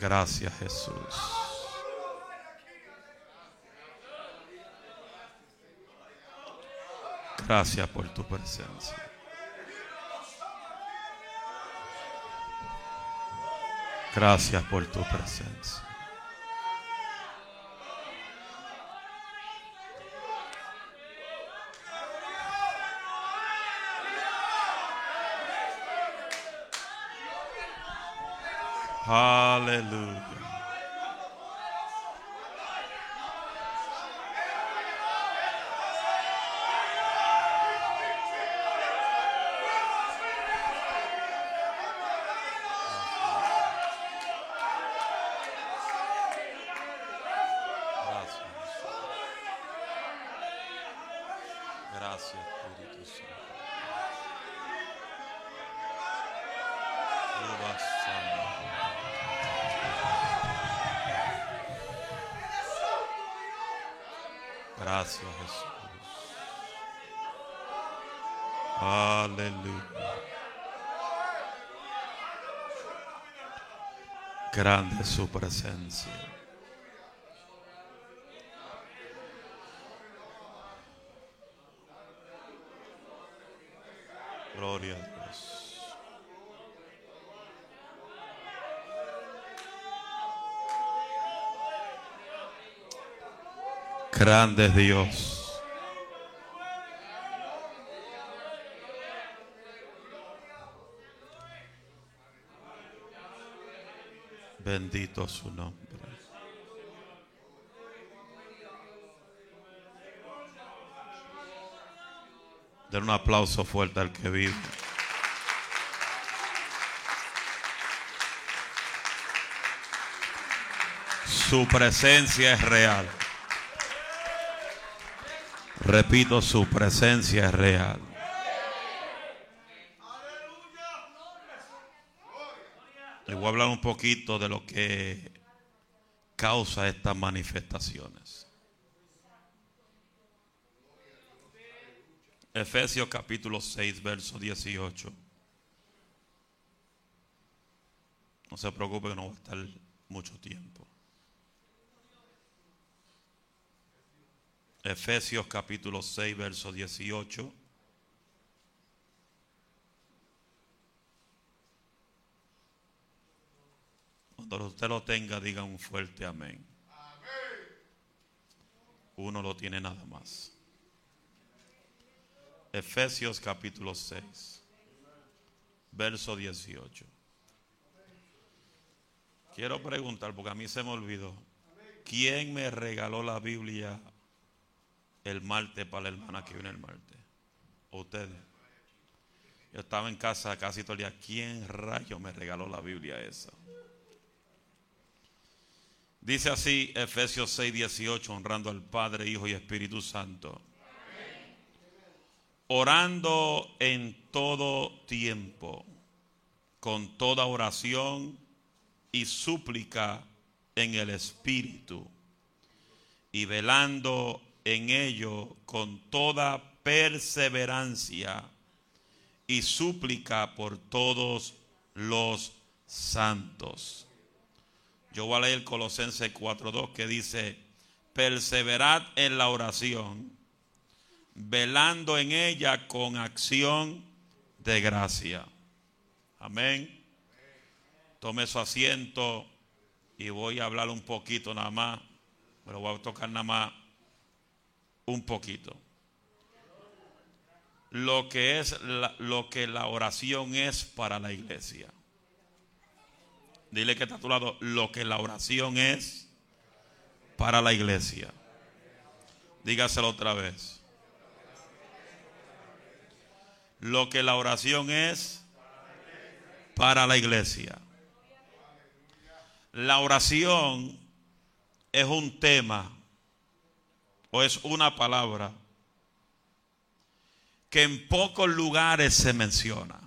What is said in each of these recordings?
Gracias Jesús. Gracias por tu presencia. Gracias por tu presencia. Aleluya. Gracias. Gracias, Jesús. Aleluya. Grande su presencia. Grande Dios. Bendito su nombre. Den un aplauso fuerte al que vive. Su presencia es real. Repito, su presencia es real. Le voy a hablar un poquito de lo que causa estas manifestaciones. Efesios capítulo 6, verso 18. No se preocupe que no va a estar mucho tiempo. Efesios capítulo 6, verso 18. Cuando usted lo tenga, diga un fuerte amén. Uno lo tiene nada más. Efesios capítulo 6, verso 18. Quiero preguntar, porque a mí se me olvidó, ¿quién me regaló la Biblia el martes para la hermana que viene el martes? ¿O ustedes? Yo estaba en casa casi todo el día. ¿Quién rayo me regaló la Biblia esa? Dice así Efesios 6, 18, honrando al Padre, Hijo y Espíritu Santo. Orando en todo tiempo, con toda oración y súplica en el Espíritu, y velando en ello con toda perseverancia y súplica por todos los santos. Yo voy a leer Colosenses 4.2 que dice, perseverad en la oración, velando en ella con acción de gracia. Amén. Tome su asiento y voy a hablar un poquito nada más, pero voy a tocar nada más un poquito. Lo que es la, lo que la oración es para la iglesia. Dile que está a tu lado lo que la oración es para la iglesia. Dígaselo otra vez. Lo que la oración es para la iglesia. La oración es un tema o es una palabra que en pocos lugares se menciona.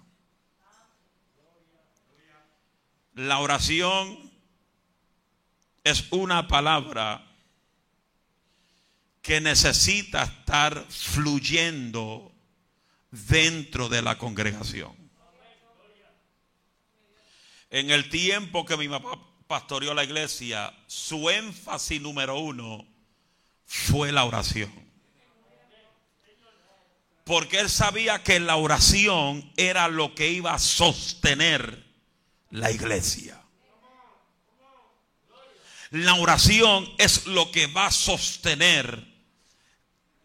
La oración es una palabra que necesita estar fluyendo dentro de la congregación. En el tiempo que mi papá, pastoreó la iglesia, su énfasis número uno fue la oración. Porque él sabía que la oración era lo que iba a sostener la iglesia. La oración es lo que va a sostener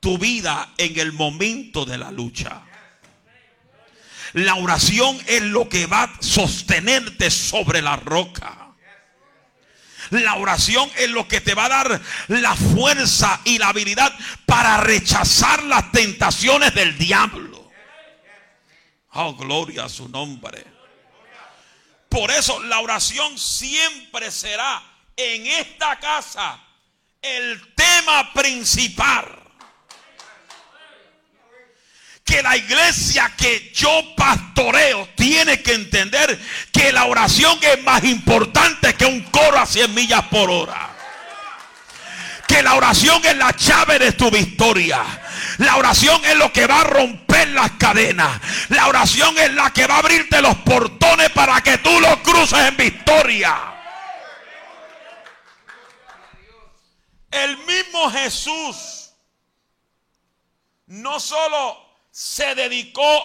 tu vida en el momento de la lucha. La oración es lo que va a sostenerte sobre la roca. La oración es lo que te va a dar la fuerza y la habilidad para rechazar las tentaciones del diablo. Oh, gloria a su nombre. Por eso la oración siempre será en esta casa el tema principal que la iglesia que yo pastoreo tiene que entender que la oración es más importante que un coro a 100 millas por hora. Que la oración es la llave de tu victoria. La oración es lo que va a romper las cadenas. La oración es la que va a abrirte los portones para que tú los cruces en victoria. El mismo Jesús no solo se dedicó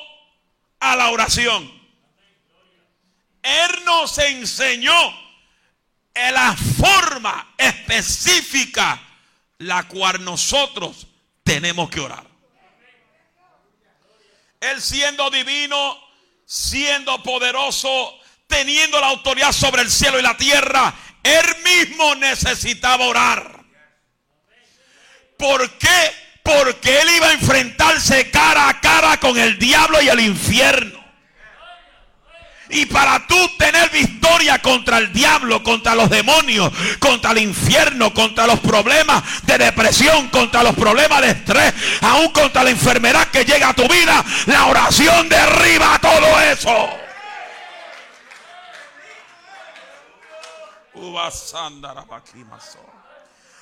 a la oración. Él nos enseñó en la forma específica la cual nosotros tenemos que orar. Él siendo divino, siendo poderoso, teniendo la autoridad sobre el cielo y la tierra, él mismo necesitaba orar. ¿Por qué? Porque él iba a enfrentarse cara a cara con el diablo y el infierno. Y para tú tener victoria contra el diablo, contra los demonios, contra el infierno, contra los problemas de depresión, contra los problemas de estrés, aún contra la enfermedad que llega a tu vida, la oración derriba todo eso.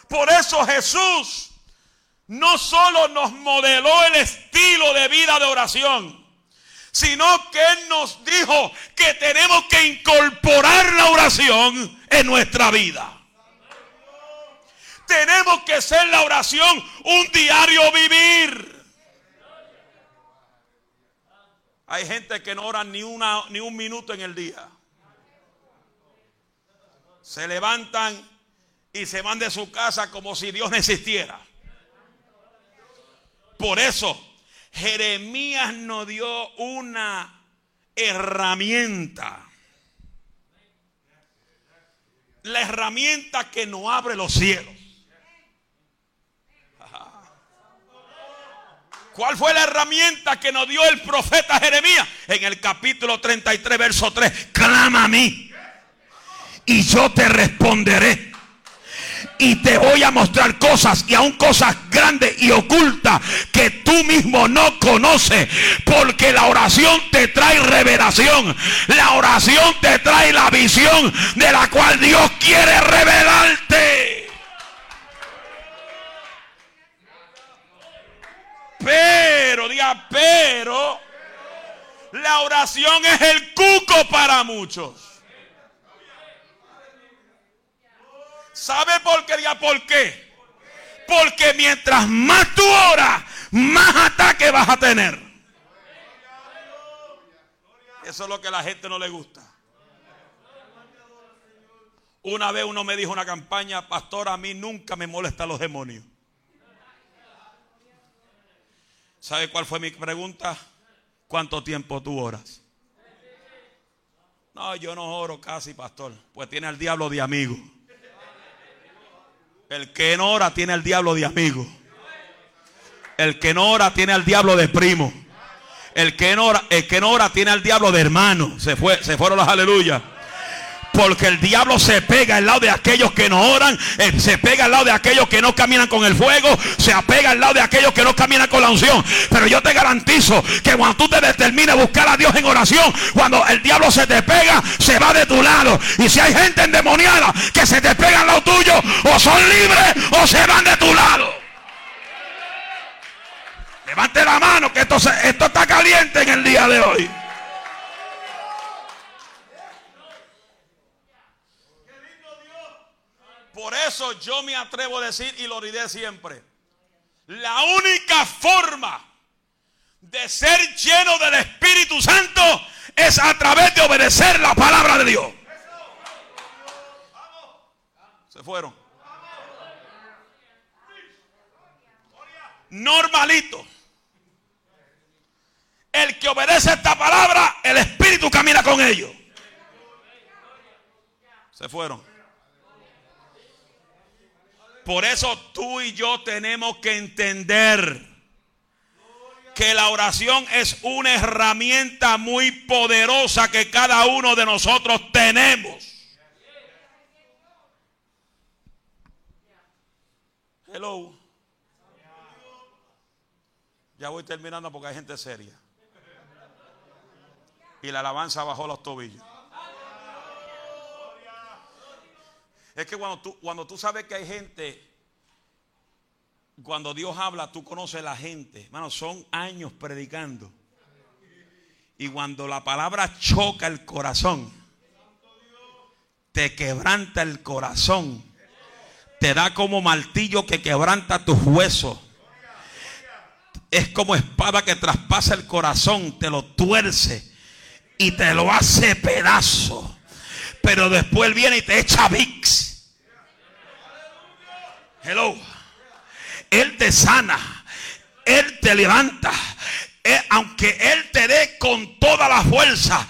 Por eso Jesús no solo nos modeló el estilo de vida de oración, sino que Él nos dijo que tenemos que incorporar la oración en nuestra vida. Tenemos que ser la oración un diario vivir. Hay gente que no ora ni, una, ni un minuto en el día. Se levantan y se van de su casa como si Dios no existiera. Por eso, Jeremías nos dio una herramienta. La herramienta que nos abre los cielos. ¿Cuál fue la herramienta que nos dio el profeta Jeremías? En el capítulo 33, verso 3. Clama a mí y yo te responderé y te voy a mostrar cosas y aún cosas grandes y ocultas que tú mismo no conoces. Porque la oración te trae revelación. La oración te trae la visión de la cual Dios quiere revelarte. Pero, diga, pero, la oración es el cuco para muchos. ¿Sabe por qué? Diga por qué. Porque mientras más tú oras, más ataque vas a tener. Eso es lo que a la gente no le gusta. Una vez uno me dijo una campaña, pastor, a mí nunca me molestan los demonios. ¿Sabe cuál fue mi pregunta? ¿Cuánto tiempo tú oras? No, yo no oro casi, pastor. Pues tiene al diablo de amigo. El que no ora tiene al diablo de amigo. El que no ora tiene al diablo de primo. El que no ora, el que no ora tiene al diablo de hermano. Se, fue, se fueron los aleluya. Porque el diablo se pega al lado de aquellos que no oran, eh, se pega al lado de aquellos que no caminan con el fuego, se apega al lado de aquellos que no caminan con la unción. Pero yo te garantizo que cuando tú te determines buscar a Dios en oración, cuando el diablo se te pega, se va de tu lado. Y si hay gente endemoniada que se te pega al lado tuyo, o son libres o se van de tu lado. Levante la mano que esto está caliente en el día de hoy. Por eso yo me atrevo a decir y lo diré siempre. La única forma de ser lleno del Espíritu Santo es a través de obedecer la palabra de Dios. Se fueron. Normalito. El que obedece esta palabra, el Espíritu camina con ellos. Se fueron. Por eso tú y yo tenemos que entender que la oración es una herramienta muy poderosa que cada uno de nosotros tenemos. Hello. Ya voy terminando porque hay gente seria. Y la alabanza bajó los tobillos. Es que cuando tú, cuando tú sabes que hay gente, cuando Dios habla, tú conoces a la gente. Hermano, son años predicando. Y cuando la palabra choca el corazón, te quebranta el corazón, te da como martillo que quebranta tus huesos. Es como espada que traspasa el corazón, te lo tuerce y te lo hace pedazo. Pero después viene y te echa VIX. Hello. Él te sana. Él te levanta. Eh, aunque Él te dé con toda la fuerza,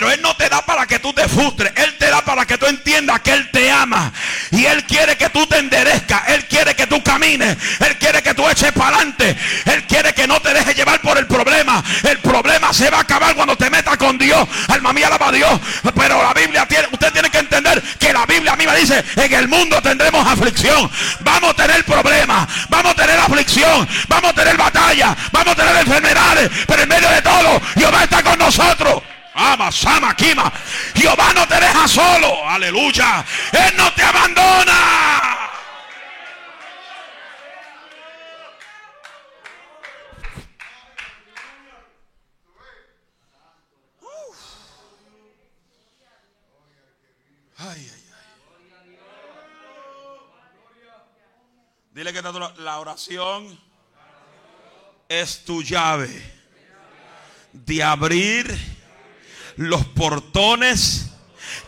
pero Él no te da para que tú te frustres, Él te da para que tú entiendas que Él te ama. Y Él quiere que tú te enderezcas, Él quiere que tú camines, Él quiere que tú eches para adelante, Él quiere que no te dejes llevar por el problema. El problema se va a acabar cuando te metas con Dios. Alma mía, alaba a Dios. Pero la Biblia tiene, usted tiene que entender que la Biblia a mí me dice: en el mundo tendremos aflicción, vamos a tener problemas, vamos a tener aflicción, vamos a tener batalla, vamos a tener enfermedad pero en medio de todo, Jehová está con nosotros. Ama, Sama, Kima. Jehová no te deja solo. Aleluya. Él no te abandona. Ay, ay, ay. Dile que la oración es tu llave de abrir los portones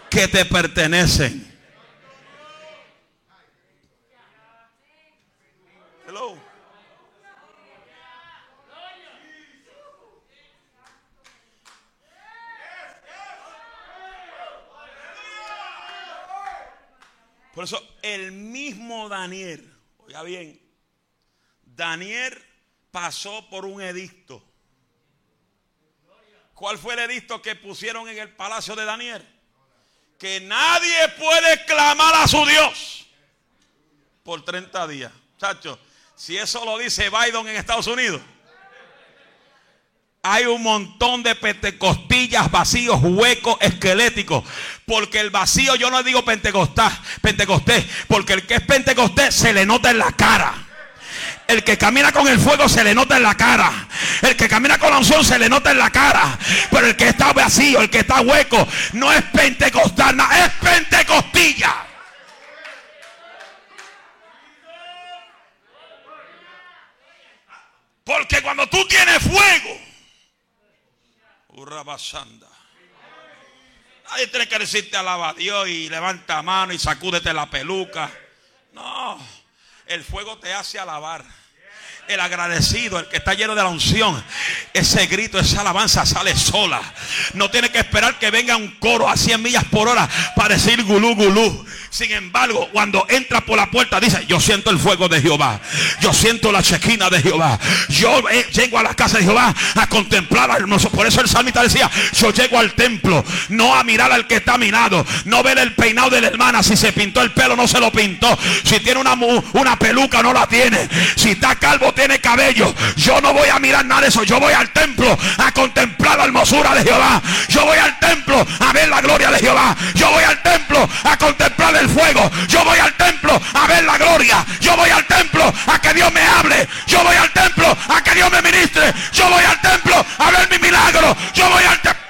que te pertenecen. Por eso el mismo Daniel, oiga bien, Daniel pasó por un edicto. ¿Cuál fue el edicto que pusieron en el palacio de Daniel? Que nadie puede clamar a su Dios por 30 días. Chacho, si eso lo dice Biden en Estados Unidos, hay un montón de pentecostillas vacíos, huecos, esqueléticos. Porque el vacío, yo no digo pentecostés, pentecostés, porque el que es pentecostés se le nota en la cara. El que camina con el fuego se le nota en la cara. El que camina con la unción se le nota en la cara. Pero el que está vacío, el que está hueco, no es pentecostal, es pentecostilla. Porque cuando tú tienes fuego, basanda. Nadie tiene que decirte alaba Dios y levanta mano y sacúdete la peluca. No el fuego te hace alabar. El agradecido, el que está lleno de la unción, ese grito, esa alabanza sale sola. No tiene que esperar que venga un coro a 100 millas por hora para decir gulú, gulú. Sin embargo, cuando entra por la puerta, dice: Yo siento el fuego de Jehová. Yo siento la chequina de Jehová. Yo eh, llego a la casa de Jehová a contemplar al hermoso. Por eso el salmista decía: Yo llego al templo, no a mirar al que está mirado, no ver el peinado de la hermana. Si se pintó el pelo, no se lo pintó. Si tiene una, una peluca, no la tiene. Si está calvo, tiene cabello. Yo no voy a mirar nada de eso. Yo voy al templo a contemplar la hermosura de Jehová. Yo voy al templo a ver la gloria de Jehová. Yo voy al templo a contemplar el fuego. Yo voy al templo a ver la gloria. Yo voy al templo a que Dios me hable. Yo voy al templo a que Dios me ministre. Yo voy al templo a ver mi milagro. Yo voy al templo.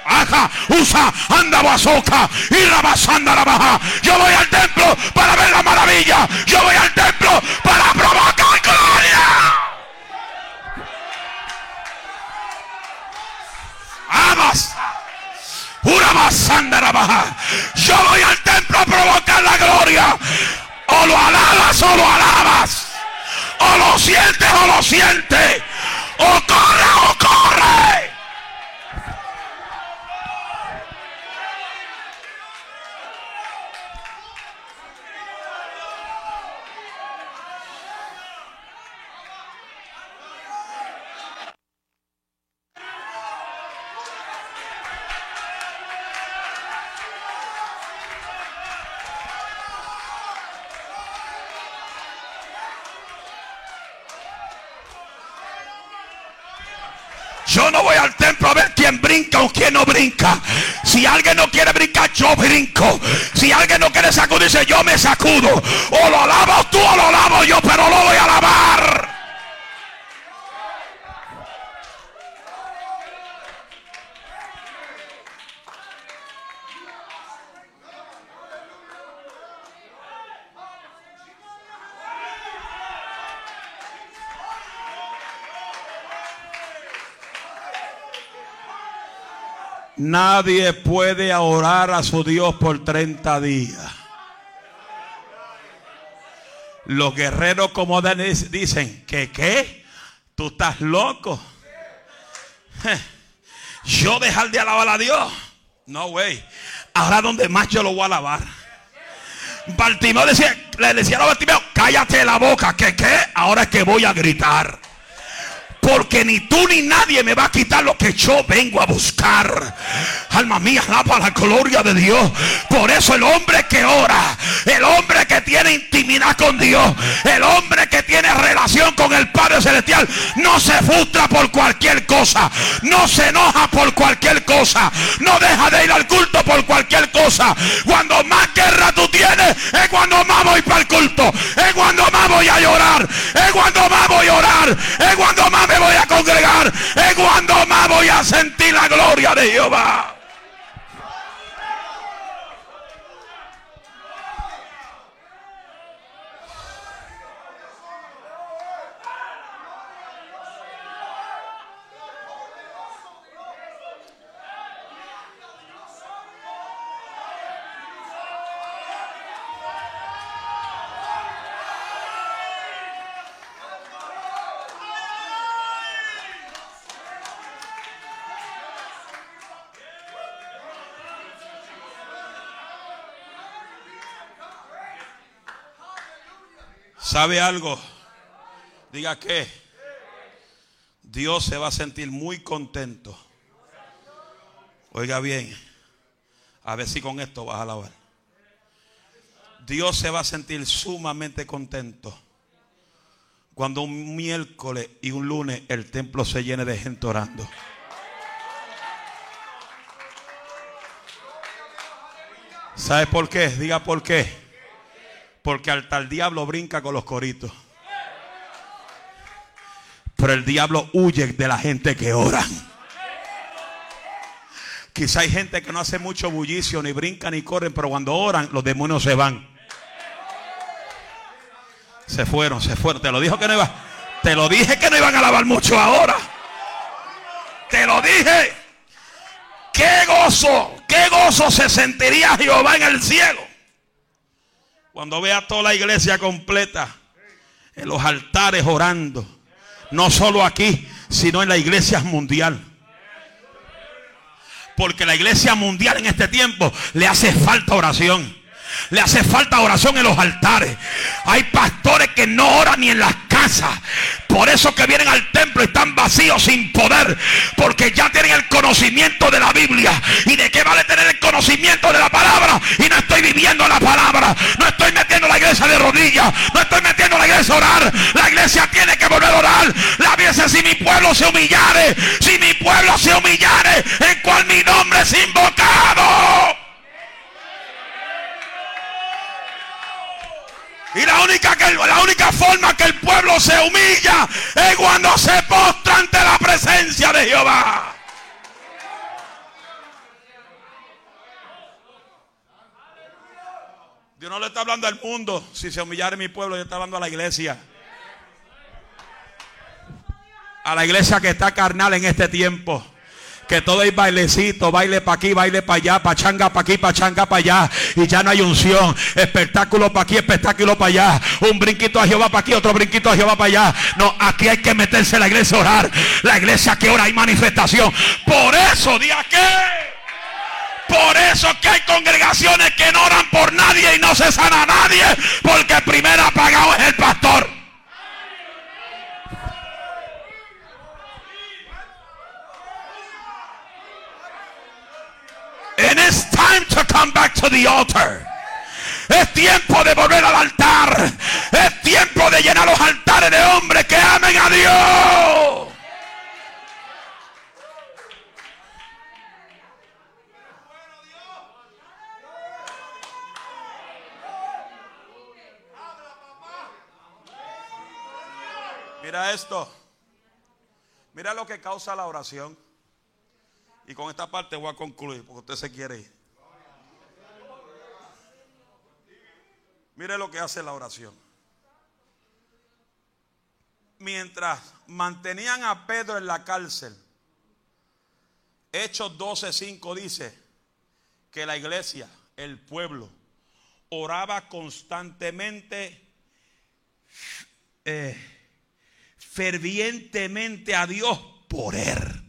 Usa, anda basoca y la basanda la baja. Yo voy al templo para ver la maravilla. Yo voy al templo para provocar gloria. Amas. Una masanda baja. Yo voy al templo a provocar la gloria. O lo alabas o lo alabas. O lo sientes o lo sientes. O corre o corre. Yo no voy al templo a ver quién brinca o quién no brinca. Si alguien no quiere brincar, yo brinco. Si alguien no quiere sacudirse, yo me sacudo. O lo alabo tú o lo alabo yo, pero lo voy a alabar. Nadie puede orar a su Dios por 30 días. Los guerreros como Denis dicen que qué, tú estás loco. Yo dejar de alabar a Dios. No, güey. Ahora donde más yo lo voy a alabar. Bartimeo decía, le decía a Bartimeo, cállate la boca, que qué, ahora es que voy a gritar. Porque ni tú ni nadie me va a quitar lo que yo vengo a buscar. Alma mía, alaba la gloria de Dios. Por eso el hombre que ora, el hombre que tiene intimidad con Dios, el hombre que tiene relación con el Padre Celestial, no se frustra por cualquier cosa. No se enoja por cualquier cosa. No deja de ir al culto por cualquier cosa. Cuando más guerra tú tienes, es cuando más voy para el culto. Es cuando más voy a llorar. Es cuando más voy a orar. Es cuando más voy a sentir la gloria de Jehová. ¿Sabe algo? Diga que Dios se va a sentir muy contento. Oiga bien, a ver si con esto vas a alabar. Dios se va a sentir sumamente contento cuando un miércoles y un lunes el templo se llene de gente orando. ¿Sabe por qué? Diga por qué. Porque hasta el diablo brinca con los coritos. Pero el diablo huye de la gente que ora. Quizá hay gente que no hace mucho bullicio, ni brincan ni corren, pero cuando oran, los demonios se van. Se fueron, se fueron. Te lo dijo que no iba. Te lo dije que no iban a alabar mucho ahora. Te lo dije. Qué gozo, qué gozo se sentiría Jehová en el cielo. Cuando vea toda la iglesia completa en los altares orando. No solo aquí, sino en la iglesia mundial. Porque la iglesia mundial en este tiempo le hace falta oración. Le hace falta oración en los altares. Hay pastores que no oran ni en las Por eso que vienen al templo están vacíos sin poder. Porque ya tienen el conocimiento de la Biblia. ¿Y de qué vale tener el conocimiento de la palabra? Y no estoy viviendo la palabra. No estoy metiendo la iglesia de rodillas. No estoy metiendo la iglesia a orar. La iglesia tiene que volver a orar. La iglesia si mi pueblo se humillare. Si mi pueblo se humillare. En cual mi nombre es invocado. Y la única, que, la única forma que el pueblo se humilla es cuando se postra ante la presencia de Jehová. Dios no le está hablando al mundo. Si se humillara mi pueblo, Dios está hablando a la iglesia. A la iglesia que está carnal en este tiempo. Que todo es bailecito, baile para aquí, baile para allá, pachanga para aquí, pachanga para allá. Y ya no hay unción. Espectáculo para aquí, espectáculo para allá. Un brinquito a Jehová para aquí, otro brinquito a Jehová para allá. No, aquí hay que meterse en la iglesia a orar. La iglesia que ora hay manifestación. Por eso, día que. Por eso que hay congregaciones que no oran por nadie y no se sana nadie. Porque el primer apagado es el pastor. And it's time to come back to the altar. Es tiempo de volver al altar. Es tiempo de llenar los altares de hombres que amen a Dios. Mira esto. Mira lo que causa la oración. Y con esta parte voy a concluir porque usted se quiere ir. Mire lo que hace la oración. Mientras mantenían a Pedro en la cárcel, Hechos 12:5 dice que la iglesia, el pueblo, oraba constantemente, eh, fervientemente a Dios por él.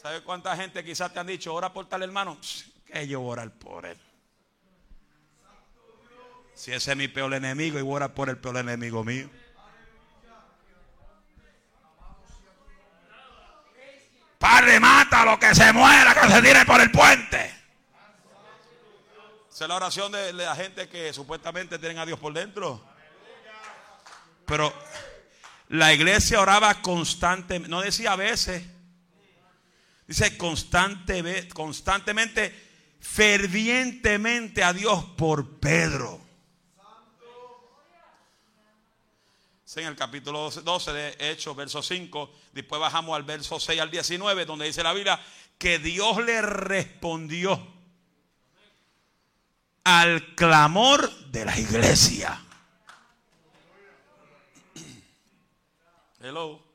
¿Sabe cuánta gente quizás te han dicho, ora por tal hermano? Que yo orar por él. Si ese es mi peor enemigo y voy a orar por el peor enemigo mío. Padre, mata a lo que se muera, que se tire por el puente. Esa es la oración de la gente que supuestamente tienen a Dios por dentro. Pero la iglesia oraba constantemente, no decía a veces. Dice constante, constantemente, fervientemente a Dios por Pedro. en el capítulo 12 de Hechos, verso 5. Después bajamos al verso 6 al 19, donde dice la Biblia que Dios le respondió al clamor de la iglesia. Hello.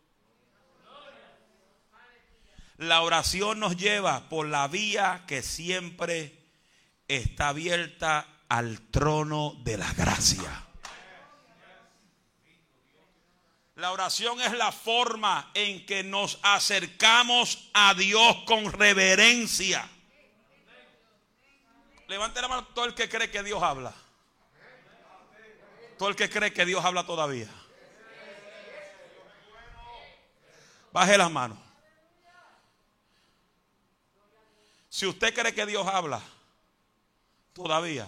La oración nos lleva por la vía que siempre está abierta al trono de la gracia. La oración es la forma en que nos acercamos a Dios con reverencia. Levante la mano todo el que cree que Dios habla. Todo el que cree que Dios habla todavía. Baje las manos. Si usted cree que Dios habla, todavía,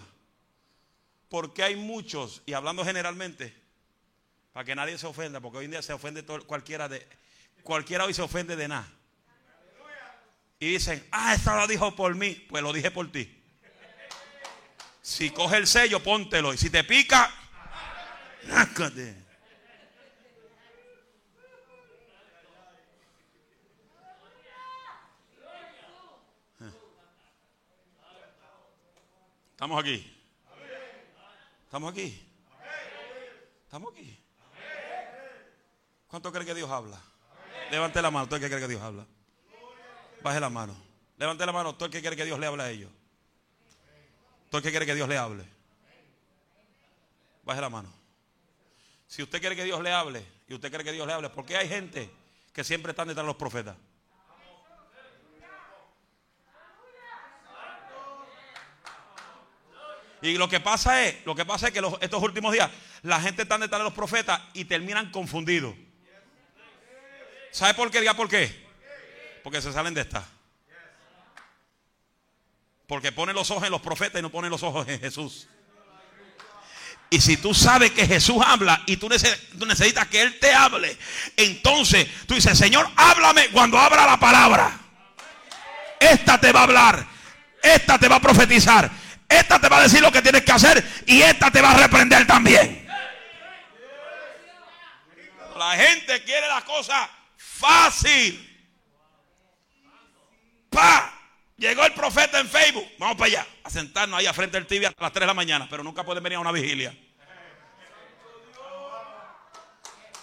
porque hay muchos, y hablando generalmente, para que nadie se ofenda, porque hoy en día se ofende cualquiera de cualquiera hoy se ofende de nada. Y dicen, ah, esto lo dijo por mí. Pues lo dije por ti. Si coge el sello, póntelo. Y si te pica, Estamos aquí. Estamos aquí. Estamos aquí. ¿Cuánto cree que Dios habla? Levante la mano, todo el que cree que Dios habla. Baje la mano. Levante la mano, todo el que quiere que Dios le hable a ellos. Todo el que quiere que Dios le hable. Baje la mano. Si usted quiere que Dios le hable y usted quiere que Dios le hable, ¿por qué hay gente que siempre están detrás de los profetas? Y lo que pasa es, lo que pasa es que estos últimos días la gente está detrás de los profetas y terminan confundidos. ¿Sabe por qué? Diga por qué. Porque se salen de esta. Porque ponen los ojos en los profetas y no ponen los ojos en Jesús. Y si tú sabes que Jesús habla y tú, necesitas que Él te hable, entonces tú dices, Señor, háblame cuando abra la palabra. Esta te va a hablar. Esta te va a profetizar. Esta te va a decir lo que tienes que hacer y esta te va a reprender también. La gente quiere la cosa fácil. Pa. Llegó el profeta en Facebook. Vamos para allá, a sentarnos ahí a frente del TV hasta las 3 de la mañana, pero nunca pueden venir a una vigilia.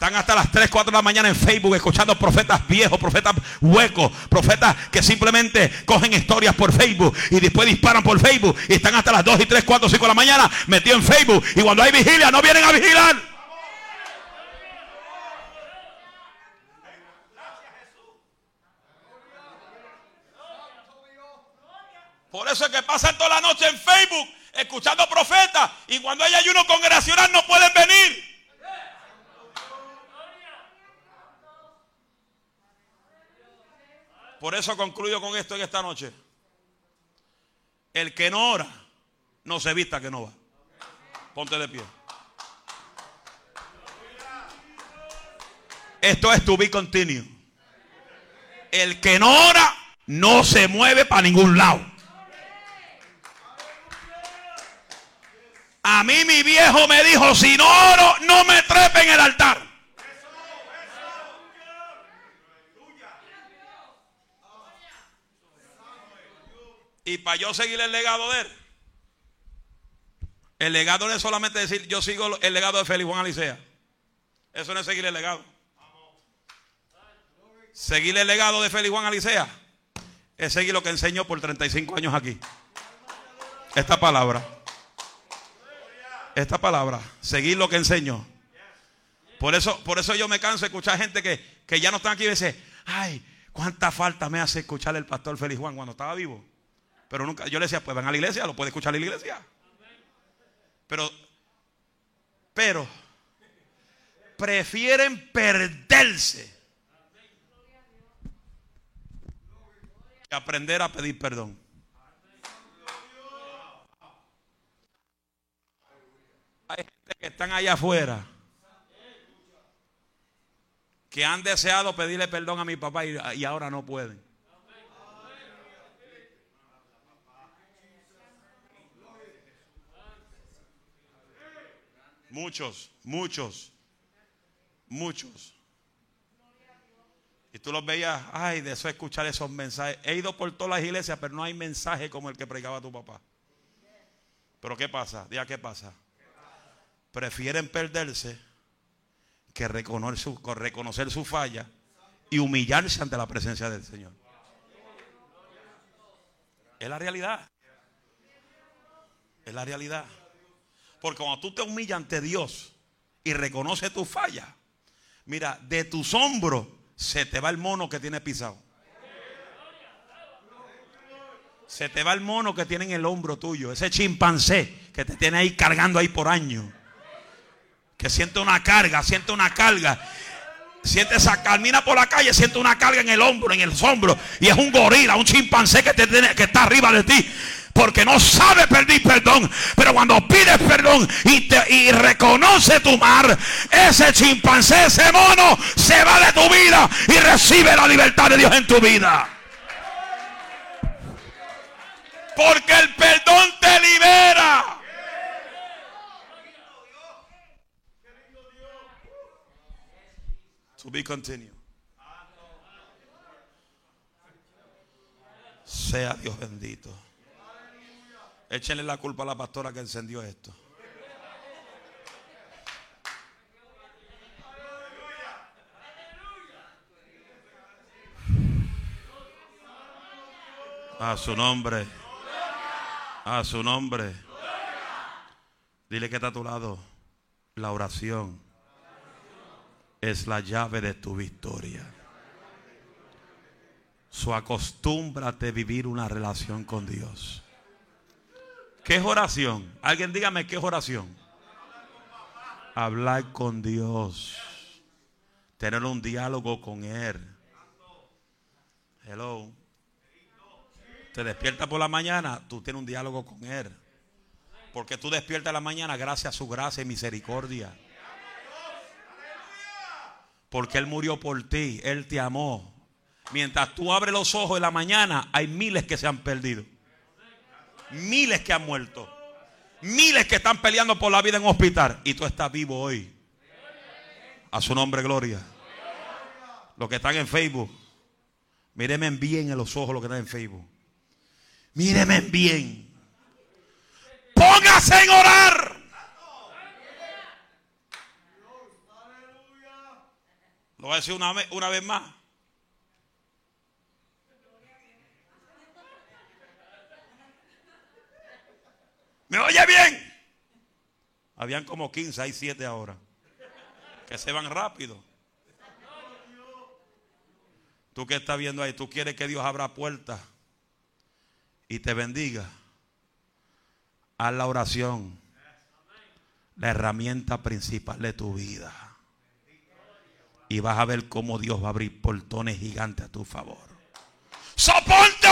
Están hasta las 3, 4 de la mañana en Facebook escuchando profetas viejos, profetas huecos, profetas que simplemente cogen historias por Facebook y después disparan por Facebook. Y están hasta las 2 y 3, 4, 5 de la mañana metidos en Facebook. Y cuando hay vigilia no vienen a vigilar. Por eso es que pasan toda la noche en Facebook escuchando profetas. Y cuando hay ayuno congregacional no pueden venir. Por eso concluyo con esto en esta noche. El que no ora, no se vista que no va. Ponte de pie. Esto es to be continuo. El que no ora, no se mueve para ningún lado. A mí mi viejo me dijo, si no oro, no me trepe en el altar. Y para yo seguir el legado de él. El legado no es solamente decir, yo sigo el legado de Félix Juan Alicea. Eso no es seguir el legado. Seguir el legado de Félix Juan Alicea es seguir lo que enseñó por 35 años aquí. Esta palabra. Esta palabra. Seguir lo que enseñó. Por eso, por eso yo me canso de escuchar gente que, que ya no están aquí y dice, ay, cuánta falta me hace escuchar el pastor Félix Juan cuando estaba vivo. Pero nunca, yo le decía, pues van a la iglesia, lo puede escuchar la iglesia. Pero, pero, prefieren perderse que aprender a pedir perdón. Hay gente que están allá afuera que han deseado pedirle perdón a mi papá y, y ahora no pueden. Muchos, muchos, muchos. Y tú los veías, ay, de eso escuchar esos mensajes. He ido por todas las iglesias, pero no hay mensaje como el que predicaba tu papá. Pero ¿qué pasa? Diga, ¿qué pasa? Prefieren perderse que reconocer su, reconocer su falla y humillarse ante la presencia del Señor. Es la realidad. Es la realidad. Porque cuando tú te humillas ante Dios y reconoces tu falla, mira, de tus hombros se te va el mono que tiene pisado. Se te va el mono que tiene en el hombro tuyo, ese chimpancé que te tiene ahí cargando ahí por años. Que siente una carga, siente una carga. Siente esa camina por la calle, siente una carga en el hombro, en el hombro. Y es un gorila, un chimpancé que, te tiene, que está arriba de ti porque no sabe pedir perdón. Pero cuando pides perdón y, te, y reconoce tu mar, ese chimpancé, ese mono, se va de tu vida y recibe la libertad de Dios en tu vida. Porque el perdón te libera. To be continued. Sea Dios bendito. Échenle la culpa a la pastora que encendió esto. A su nombre. A su nombre. Dile que está a tu lado. La oración es la llave de tu victoria. Su acostúmbrate a vivir una relación con Dios. ¿Qué es oración? Alguien dígame qué es oración. Hablar con Dios. Tener un diálogo con Él. Hello. Te despiertas por la mañana, tú tienes un diálogo con Él. Porque tú despiertas la mañana gracias a su gracia y misericordia. Porque Él murió por ti, Él te amó. Mientras tú abres los ojos en la mañana, hay miles que se han perdido. Miles que han muerto. Miles que están peleando por la vida en hospital. Y tú estás vivo hoy. A su nombre, gloria. Los que están en Facebook. Mírenme bien en los ojos los que están en Facebook. Míreme bien. Póngase en orar. Lo voy a decir una vez, una vez más. ¿Me oye bien? Habían como 15, hay 7 ahora. Que se van rápido. Tú que estás viendo ahí, tú quieres que Dios abra puertas y te bendiga. Haz la oración. La herramienta principal de tu vida. Y vas a ver cómo Dios va a abrir portones gigantes a tu favor. Soporte